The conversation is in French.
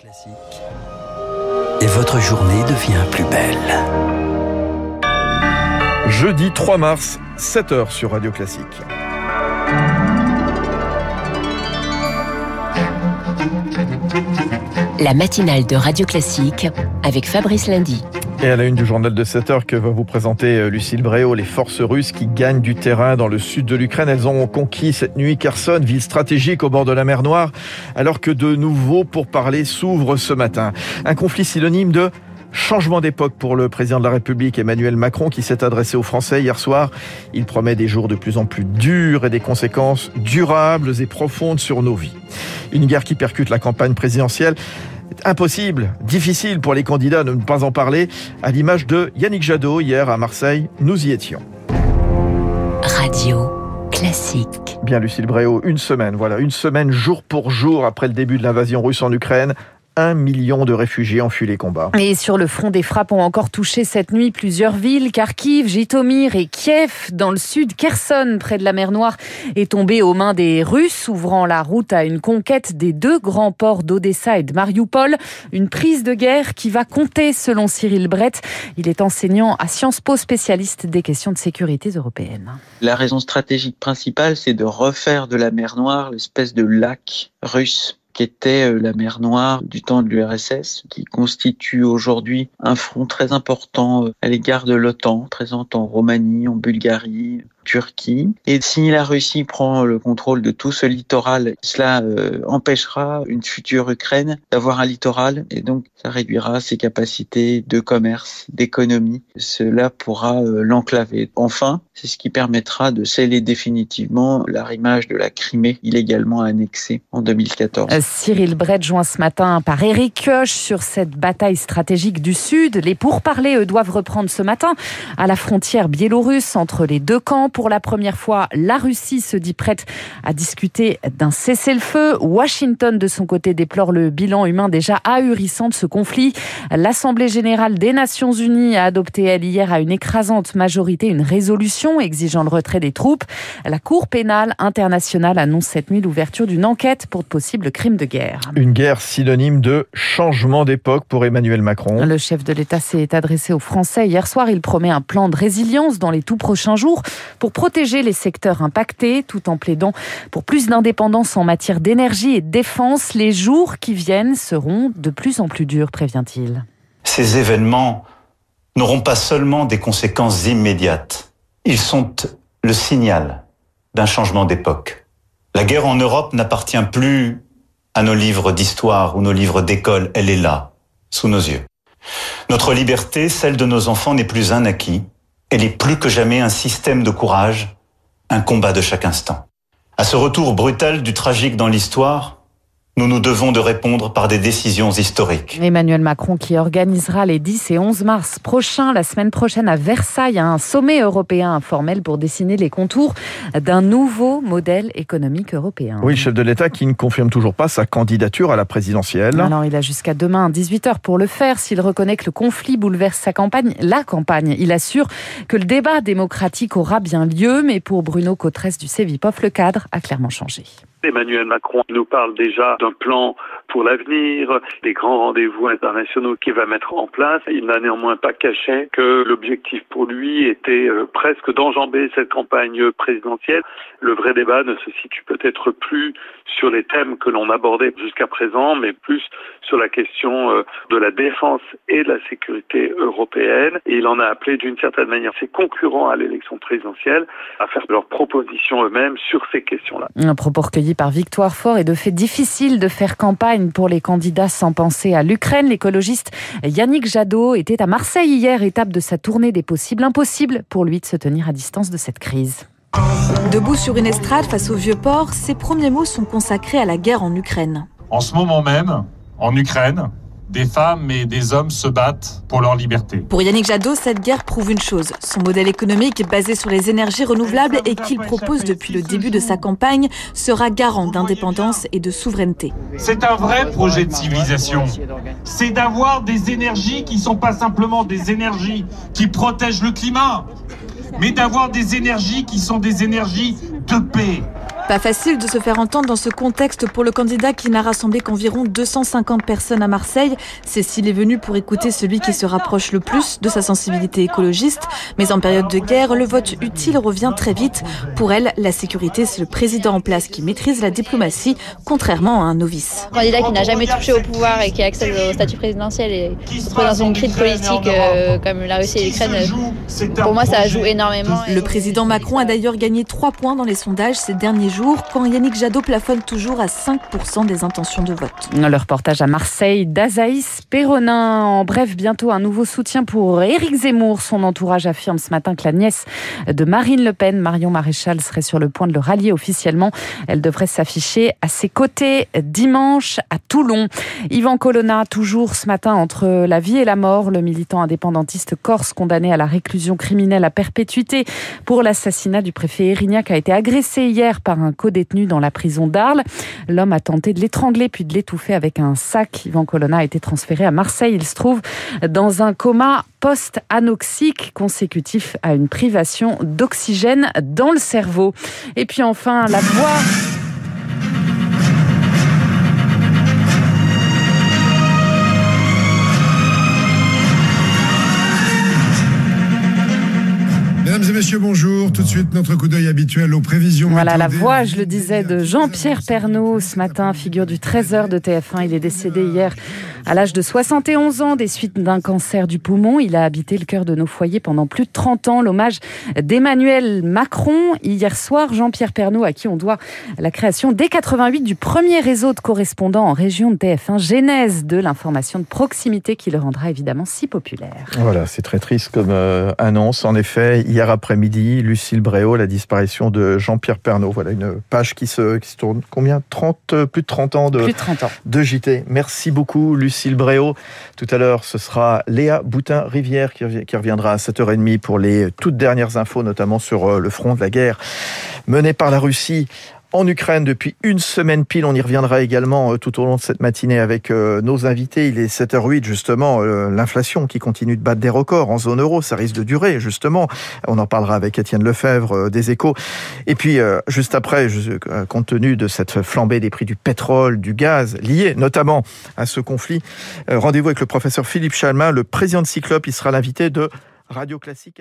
Classique. Et votre journée devient plus belle. Jeudi 3 mars, 7h sur Radio Classique. La matinale de Radio Classique avec Fabrice Lundy. Et à la une du journal de 7 heures que va vous présenter euh, Lucille Bréau, les forces russes qui gagnent du terrain dans le sud de l'Ukraine. Elles ont conquis cette nuit Kherson, ville stratégique au bord de la mer Noire, alors que de nouveaux pourparlers s'ouvrent ce matin. Un conflit synonyme de Changement d'époque pour le président de la République Emmanuel Macron qui s'est adressé aux Français hier soir. Il promet des jours de plus en plus durs et des conséquences durables et profondes sur nos vies. Une guerre qui percute la campagne présidentielle impossible, difficile pour les candidats de ne pas en parler, à l'image de Yannick Jadot hier à Marseille. Nous y étions. Radio classique. Bien, Lucille Bréau, une semaine, voilà, une semaine jour pour jour après le début de l'invasion russe en Ukraine. Un million de réfugiés ont fui les combats. Et sur le front, des frappes ont encore touché cette nuit plusieurs villes. Kharkiv, Jitomir et Kiev, dans le sud. Kherson, près de la mer Noire, est tombé aux mains des Russes, ouvrant la route à une conquête des deux grands ports d'Odessa et de Mariupol. Une prise de guerre qui va compter, selon Cyril Brett. Il est enseignant à Sciences Po, spécialiste des questions de sécurité européenne. La raison stratégique principale, c'est de refaire de la mer Noire l'espèce de lac russe qui était euh, la mer Noire du temps de l'URSS, qui constitue aujourd'hui un front très important euh, à l'égard de l'OTAN, présente en Roumanie, en Bulgarie, Turquie. Et si la Russie prend le contrôle de tout ce littoral, cela euh, empêchera une future Ukraine d'avoir un littoral et donc ça réduira ses capacités de commerce, d'économie. Cela pourra euh, l'enclaver. Enfin, c'est ce qui permettra de sceller définitivement l'arrimage de la Crimée illégalement annexée en 2014. Euh, Cyril Brett joint ce matin par Eric Kioch sur cette bataille stratégique du Sud. Les pourparlers eux, doivent reprendre ce matin à la frontière biélorusse entre les deux camps pour la première fois, la Russie se dit prête à discuter d'un cessez-le-feu. Washington, de son côté, déplore le bilan humain déjà ahurissant de ce conflit. L'Assemblée générale des Nations unies a adopté, elle, hier, à une écrasante majorité, une résolution exigeant le retrait des troupes. La Cour pénale internationale annonce cette nuit l'ouverture d'une enquête pour de possibles crimes de guerre. Une guerre synonyme de changement d'époque pour Emmanuel Macron. Le chef de l'État s'est adressé aux Français hier soir. Il promet un plan de résilience dans les tout prochains jours pour protéger les secteurs impactés tout en plaidant pour plus d'indépendance en matière d'énergie et de défense. Les jours qui viennent seront de plus en plus durs, prévient-il. Ces événements n'auront pas seulement des conséquences immédiates, ils sont le signal d'un changement d'époque. La guerre en Europe n'appartient plus à nos livres d'histoire ou nos livres d'école, elle est là, sous nos yeux. Notre liberté, celle de nos enfants, n'est plus un acquis, elle est plus que jamais un système de courage, un combat de chaque instant. À ce retour brutal du tragique dans l'histoire, nous nous devons de répondre par des décisions historiques. Emmanuel Macron qui organisera les 10 et 11 mars prochains, la semaine prochaine à Versailles, un sommet européen informel pour dessiner les contours d'un nouveau modèle économique européen. Oui, chef de l'État qui ne confirme toujours pas sa candidature à la présidentielle. Alors il a jusqu'à demain à 18h pour le faire. S'il reconnaît que le conflit bouleverse sa campagne, la campagne, il assure que le débat démocratique aura bien lieu. Mais pour Bruno Cotresse du Cevipof, le cadre a clairement changé. Emmanuel Macron nous parle déjà d'un plan pour l'avenir, des grands rendez-vous internationaux qu'il va mettre en place. Il n'a néanmoins pas caché que l'objectif pour lui était euh, presque d'enjamber cette campagne présidentielle. Le vrai débat ne se situe peut-être plus sur les thèmes que l'on abordait jusqu'à présent, mais plus sur la question euh, de la défense et de la sécurité européenne. Et il en a appelé d'une certaine manière ses concurrents à l'élection présidentielle à faire leurs propositions eux-mêmes sur ces questions-là. Par Victoire Fort et de fait difficile de faire campagne pour les candidats sans penser à l'Ukraine. L'écologiste Yannick Jadot était à Marseille hier, étape de sa tournée des possibles. Impossible pour lui de se tenir à distance de cette crise. Debout sur une estrade face au vieux port, ses premiers mots sont consacrés à la guerre en Ukraine. En ce moment même, en Ukraine, des femmes et des hommes se battent pour leur liberté. Pour Yannick Jadot, cette guerre prouve une chose. Son modèle économique basé sur les énergies renouvelables et qu'il propose depuis le début de sa campagne sera garant d'indépendance et de souveraineté. C'est un vrai projet de civilisation. C'est d'avoir des énergies qui ne sont pas simplement des énergies qui protègent le climat, mais d'avoir des énergies qui sont des énergies de paix, Pas facile de se faire entendre dans ce contexte pour le candidat qui n'a rassemblé qu'environ 250 personnes à Marseille. Cécile est venue pour écouter celui qui se rapproche le plus de sa sensibilité écologiste. Mais en période de guerre, le vote utile revient très vite. Pour elle, la sécurité, c'est le président en place qui maîtrise la diplomatie, contrairement à un novice. Un candidat qui n'a jamais touché au pouvoir et qui accède au statut présidentiel et se trouve dans une crise politique euh, comme la Russie et l'Ukraine, pour moi, ça joue énormément. Le président Macron a d'ailleurs gagné 3 points dans les sondages ces derniers jours, quand Yannick Jadot plafonne toujours à 5% des intentions de vote. Le reportage à Marseille d'Azaïs Perronin. En bref, bientôt un nouveau soutien pour Éric Zemmour. Son entourage affirme ce matin que la nièce de Marine Le Pen, Marion Maréchal, serait sur le point de le rallier officiellement. Elle devrait s'afficher à ses côtés dimanche à Toulon. Yvan Colonna, toujours ce matin entre la vie et la mort, le militant indépendantiste corse condamné à la réclusion criminelle à perpétuité pour l'assassinat du préfet Erignac a été agressé hier par un co-détenu dans la prison d'Arles. L'homme a tenté de l'étrangler puis de l'étouffer avec un sac. Yvan Colonna a été transféré à Marseille. Il se trouve dans un coma post-anoxique consécutif à une privation d'oxygène dans le cerveau. Et puis enfin, la voix messieurs, bonjour. Tout de suite, notre coup d'œil habituel aux prévisions. Voilà la voix, je le disais, de Jean-Pierre Pernaud ce matin, figure du 13h de TF1. Il est décédé hier à l'âge de 71 ans des suites d'un cancer du poumon. Il a habité le cœur de nos foyers pendant plus de 30 ans. L'hommage d'Emmanuel Macron hier soir. Jean-Pierre Pernaud, à qui on doit la création dès 88 du premier réseau de correspondants en région de TF1, genèse de l'information de proximité qui le rendra évidemment si populaire. Voilà, c'est très triste comme euh, annonce. En effet, hier après-midi, Lucille Bréau, la disparition de Jean-Pierre Pernaud. Voilà une page qui se, qui se tourne. Combien? 30, Plus de 30 ans de, plus de, 30 ans. de JT. Merci beaucoup, Lucille Bréau. Tout à l'heure, ce sera Léa Boutin-Rivière qui, qui reviendra à 7h30 pour les toutes dernières infos, notamment sur le front de la guerre menée par la Russie en Ukraine depuis une semaine pile. On y reviendra également euh, tout au long de cette matinée avec euh, nos invités. Il est 7h08 justement, euh, l'inflation qui continue de battre des records en zone euro, ça risque de durer justement. On en parlera avec Étienne Lefebvre des Échos. Et puis juste après, compte tenu de cette flambée des prix du pétrole, du gaz, lié notamment à ce conflit, rendez-vous avec le professeur Philippe Chalmin, le président de Cyclope. Il sera l'invité de Radio Classique